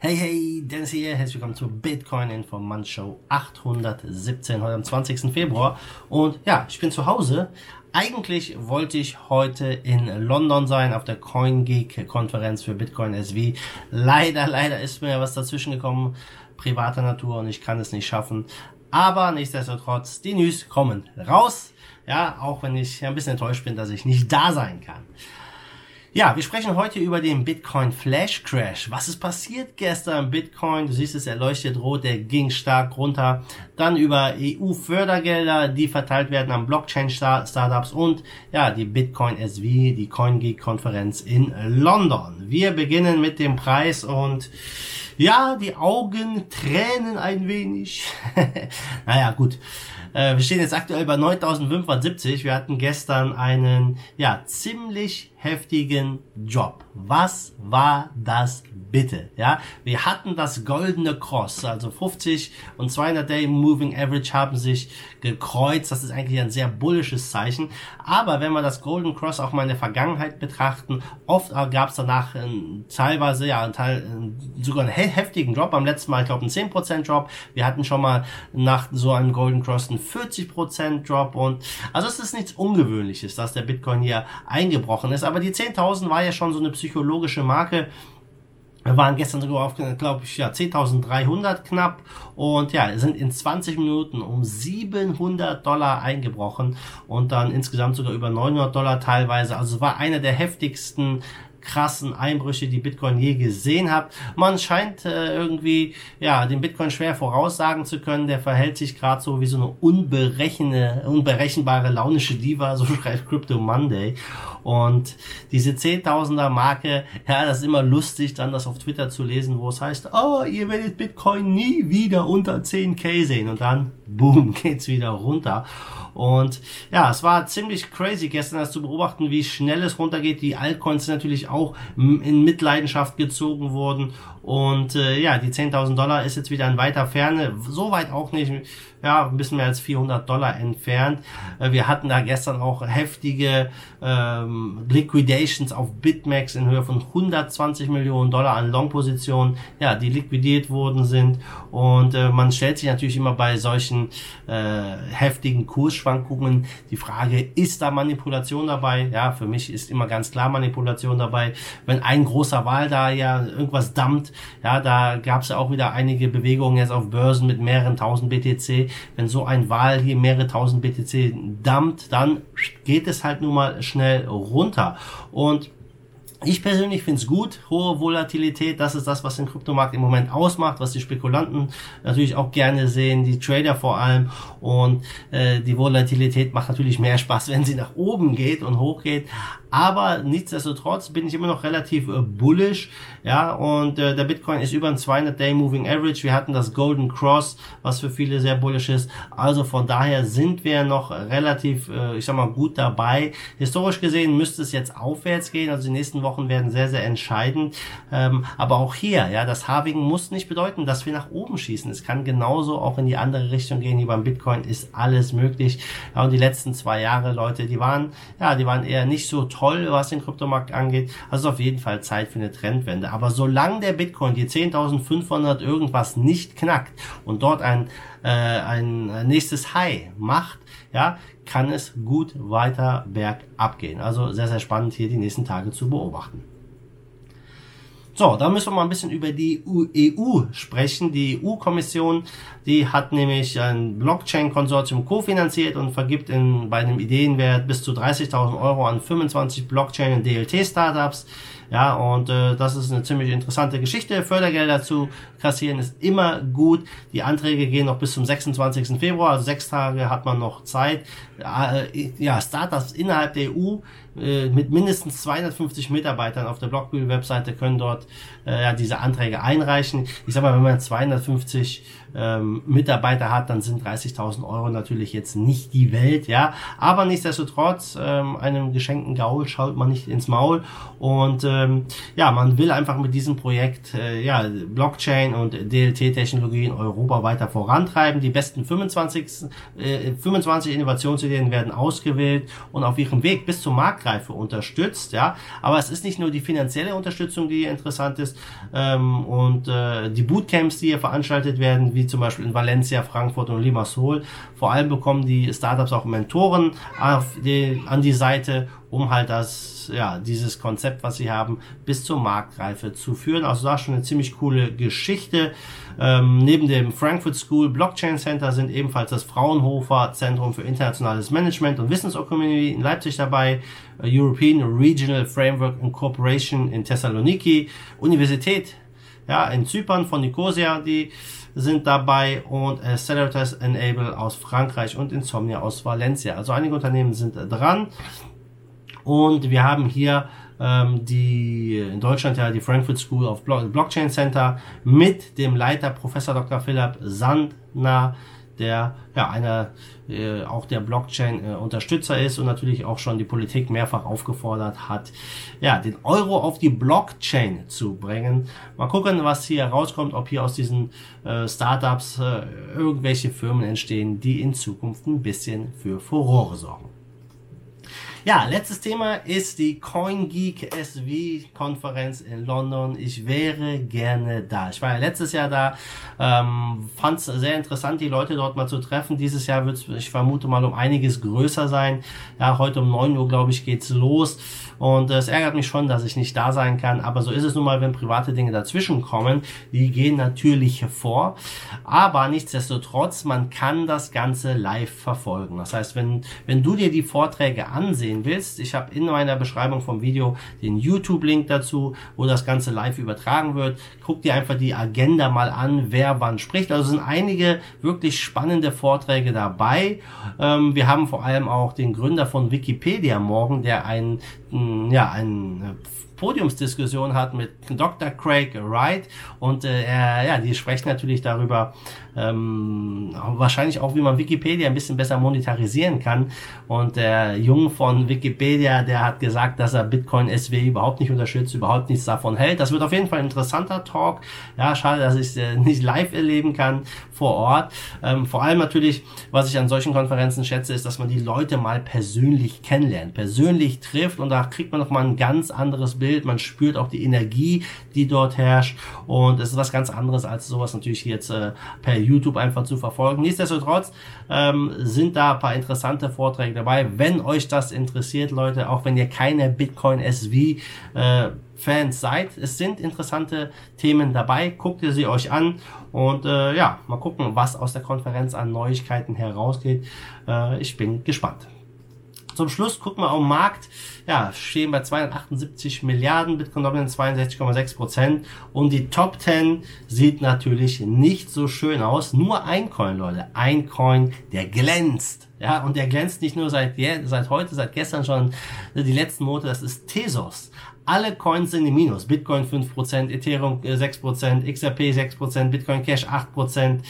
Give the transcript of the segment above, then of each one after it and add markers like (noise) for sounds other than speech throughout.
Hey, hey, Dennis hier, herzlich willkommen zur Bitcoin Informant Show 817, heute am 20. Februar. Und ja, ich bin zu Hause. Eigentlich wollte ich heute in London sein, auf der CoinGeek-Konferenz für Bitcoin SV. Leider, leider ist mir was dazwischen gekommen, privater Natur, und ich kann es nicht schaffen. Aber nichtsdestotrotz, die News kommen raus. Ja, auch wenn ich ein bisschen enttäuscht bin, dass ich nicht da sein kann. Ja, wir sprechen heute über den Bitcoin Flash Crash. Was ist passiert gestern Bitcoin? Du siehst es, er leuchtet rot, der ging stark runter. Dann über EU-Fördergelder, die verteilt werden an Blockchain-Startups und ja, die Bitcoin SV, die CoinGeek-Konferenz in London. Wir beginnen mit dem Preis und ja, die Augen tränen ein wenig. (laughs) naja, gut. Äh, wir stehen jetzt aktuell bei 9570. Wir hatten gestern einen, ja, ziemlich heftigen Job. Was war das bitte? Ja, wir hatten das goldene Cross, also 50 und 200 Day Moving Average haben sich gekreuzt. Das ist eigentlich ein sehr bullisches Zeichen. Aber wenn wir das Golden Cross auch mal in der Vergangenheit betrachten, oft gab es danach äh, teilweise ja einen Teil, äh, sogar einen heftigen Drop. Am letzten Mal, ich glaube, einen 10% Drop. Wir hatten schon mal nach so einem Golden Cross einen 40% Drop und also es ist nichts Ungewöhnliches, dass der Bitcoin hier eingebrochen ist aber die 10.000 war ja schon so eine psychologische Marke. Wir waren gestern sogar auf, glaube ich, ja, 10.300 knapp und ja, sind in 20 Minuten um 700 Dollar eingebrochen und dann insgesamt sogar über 900 Dollar teilweise. Also es war einer der heftigsten krassen Einbrüche, die Bitcoin je gesehen hat. Man scheint äh, irgendwie ja den Bitcoin schwer voraussagen zu können. Der verhält sich gerade so wie so eine unberechene, unberechenbare launische Diva, (laughs) so schreibt Crypto Monday. Und diese Zehntausender Marke, ja, das ist immer lustig, dann das auf Twitter zu lesen, wo es heißt, oh, ihr werdet Bitcoin nie wieder unter 10k sehen. Und dann, boom, (laughs) geht's wieder runter. Und ja, es war ziemlich crazy gestern das zu beobachten, wie schnell es runtergeht. Die Altcoins natürlich auch in Mitleidenschaft gezogen wurden. Und äh, ja, die 10.000 Dollar ist jetzt wieder in weiter Ferne. So weit auch nicht ja, ein bisschen mehr als 400 Dollar entfernt. Äh, wir hatten da gestern auch heftige ähm, Liquidations auf Bitmax in Höhe von 120 Millionen Dollar an Long-Positionen, ja, die liquidiert worden sind. Und äh, man stellt sich natürlich immer bei solchen äh, heftigen Kursschwankungen die Frage, ist da Manipulation dabei? Ja, für mich ist immer ganz klar Manipulation dabei. Wenn ein großer Wahl da ja irgendwas dammt, ja, da gab es ja auch wieder einige Bewegungen jetzt auf Börsen mit mehreren tausend BTC wenn so ein Wal hier mehrere tausend BTC dumpt, dann geht es halt nun mal schnell runter. Und ich persönlich finde es gut, hohe Volatilität, das ist das, was den Kryptomarkt im Moment ausmacht, was die Spekulanten natürlich auch gerne sehen, die Trader vor allem. Und äh, die Volatilität macht natürlich mehr Spaß, (laughs) wenn sie nach oben geht und hoch geht. Aber nichtsdestotrotz bin ich immer noch relativ äh, bullish, ja, und äh, der Bitcoin ist über ein 200-Day Moving Average. Wir hatten das Golden Cross, was für viele sehr bullish ist. Also von daher sind wir noch relativ, äh, ich sag mal, gut dabei. Historisch gesehen müsste es jetzt aufwärts gehen, also die nächsten Wochen werden sehr, sehr entscheidend. Ähm, aber auch hier, ja, das Halving muss nicht bedeuten, dass wir nach oben schießen. Es kann genauso auch in die andere Richtung gehen. Wie beim Bitcoin ist alles möglich. Ja, und die letzten zwei Jahre, Leute, die waren, ja, die waren eher nicht so toll, was den Kryptomarkt angeht. Also auf jeden Fall Zeit für eine Trendwende. Aber solange der Bitcoin die 10.500 irgendwas nicht knackt und dort ein, äh, ein nächstes High macht, ja, kann es gut weiter bergab gehen. Also sehr, sehr spannend hier die nächsten Tage zu beobachten. So, da müssen wir mal ein bisschen über die EU sprechen. Die EU-Kommission, die hat nämlich ein Blockchain-Konsortium kofinanziert und vergibt in, bei einem Ideenwert bis zu 30.000 Euro an 25 Blockchain- und DLT-Startups. Ja, und äh, das ist eine ziemlich interessante Geschichte. Fördergelder zu kassieren ist immer gut. Die Anträge gehen noch bis zum 26. Februar, also sechs Tage hat man noch Zeit. Äh, ja, Startups innerhalb der EU äh, mit mindestens 250 Mitarbeitern auf der Blockbuild-Webseite können dort äh, ja, diese Anträge einreichen. Ich sag mal, wenn man 250 ähm, Mitarbeiter hat, dann sind 30.000 Euro natürlich jetzt nicht die Welt, ja. Aber nichtsdestotrotz, ähm, einem geschenkten Gaul schaut man nicht ins Maul und äh, ähm, ja, man will einfach mit diesem Projekt äh, ja, Blockchain und DLT-Technologie in Europa weiter vorantreiben. Die besten 25, äh, 25 Innovationsideen werden ausgewählt und auf ihrem Weg bis zur Marktreife unterstützt. Ja, aber es ist nicht nur die finanzielle Unterstützung, die interessant ist ähm, und äh, die Bootcamps, die hier veranstaltet werden, wie zum Beispiel in Valencia, Frankfurt und Limassol. Vor allem bekommen die Startups auch Mentoren auf die, an die Seite, um halt das, ja, dieses Konzept, was sie haben, bis zur Marktreife zu führen. Also da schon eine ziemlich coole Geschichte. Ähm, neben dem Frankfurt School Blockchain Center sind ebenfalls das Fraunhofer Zentrum für internationales Management und Wissensökonomie in Leipzig dabei, European Regional Framework Incorporation in Thessaloniki, Universität ja, in Zypern von Nicosia, die sind dabei und Accelerators Enable aus Frankreich und Insomnia aus Valencia. Also einige Unternehmen sind dran und wir haben hier ähm, die in Deutschland ja die Frankfurt School of Blockchain Center mit dem Leiter Professor Dr. Philipp Sandner, der ja einer äh, auch der Blockchain äh, ist und natürlich auch schon die Politik mehrfach aufgefordert hat, ja, den Euro auf die Blockchain zu bringen. Mal gucken, was hier rauskommt, ob hier aus diesen äh, Startups äh, irgendwelche Firmen entstehen, die in Zukunft ein bisschen für Furore sorgen. Ja, letztes Thema ist die CoinGeek SV Konferenz in London. Ich wäre gerne da. Ich war ja letztes Jahr da, ähm, fand es sehr interessant, die Leute dort mal zu treffen. Dieses Jahr wird es, ich vermute mal, um einiges größer sein. Ja, heute um neun Uhr, glaube ich, geht's los. Und es ärgert mich schon, dass ich nicht da sein kann. Aber so ist es nun mal, wenn private Dinge dazwischen kommen. Die gehen natürlich vor. Aber nichtsdestotrotz, man kann das Ganze live verfolgen. Das heißt, wenn, wenn du dir die Vorträge ansehen willst, ich habe in meiner Beschreibung vom Video den YouTube-Link dazu, wo das Ganze live übertragen wird. Guck dir einfach die Agenda mal an, wer wann spricht. Also sind einige wirklich spannende Vorträge dabei. Ähm, wir haben vor allem auch den Gründer von Wikipedia morgen, der einen ja, eine Podiumsdiskussion hat mit Dr. Craig Wright und äh, ja, die sprechen natürlich darüber, ähm, wahrscheinlich auch, wie man Wikipedia ein bisschen besser monetarisieren kann. Und der Jung von Wikipedia, der hat gesagt, dass er Bitcoin SW überhaupt nicht unterstützt, überhaupt nichts davon hält. Das wird auf jeden Fall ein interessanter Talk. Ja, schade, dass ich es äh, nicht live erleben kann vor Ort. Ähm, vor allem natürlich, was ich an solchen Konferenzen schätze, ist, dass man die Leute mal persönlich kennenlernt, persönlich trifft und da kriegt man noch mal ein ganz anderes Bild. Man spürt auch die Energie, die dort herrscht und es ist was ganz anderes als sowas natürlich jetzt äh, per YouTube einfach zu verfolgen. Nichtsdestotrotz ähm, sind da ein paar interessante Vorträge dabei. Wenn euch das interessiert, Leute, auch wenn ihr keine Bitcoin SV äh, Fans seid, es sind interessante Themen dabei. Guckt ihr sie euch an und äh, ja, mal gucken, was aus der Konferenz an Neuigkeiten herausgeht. Äh, ich bin gespannt. Zum Schluss gucken wir auf den Markt. Ja, stehen bei 278 Milliarden, Bitcoin Dominant 62,6 Prozent. Und die Top 10 sieht natürlich nicht so schön aus. Nur ein Coin, Leute. Ein Coin, der glänzt. Ja, und der glänzt nicht nur seit, seit heute, seit gestern schon, die letzten Monate. Das ist Tesos. Alle Coins sind im Minus. Bitcoin 5%, Ethereum 6%, XRP 6%, Bitcoin Cash 8%,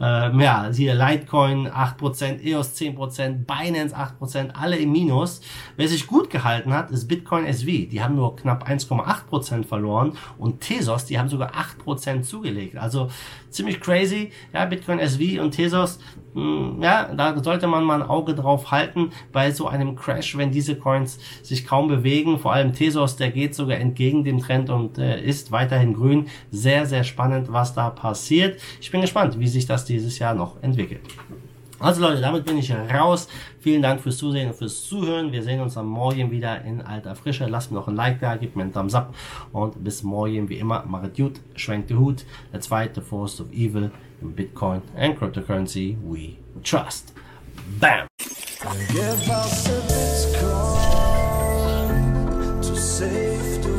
äh, ja, hier Litecoin 8%, EOS 10%, Binance 8%, alle im Minus. Wer sich gut gehalten hat, ist Bitcoin SV. Die haben nur knapp 1,8% verloren und Tesos, die haben sogar 8% zugelegt. Also ziemlich crazy. Ja, Bitcoin SV und Tesos, mh, hm, ja, da sollte man mal ein Auge drauf halten bei so einem Crash, wenn diese Coins sich kaum bewegen. Vor allem Tesos, der geht sogar entgegen dem Trend und äh, ist weiterhin grün. Sehr, sehr spannend, was da passiert. Ich bin gespannt, wie sich das dieses Jahr noch entwickelt. Also Leute, damit bin ich raus. Vielen Dank fürs Zusehen und fürs Zuhören. Wir sehen uns am Morgen wieder in alter Frische. Lasst mir noch ein Like da, gebt mir einen Thumbs up und bis morgen wie immer. Macht gut, schwenkt die Hut. Der zweite Force of Evil in Bitcoin and Cryptocurrency we trust. Bam! Give us a to save the.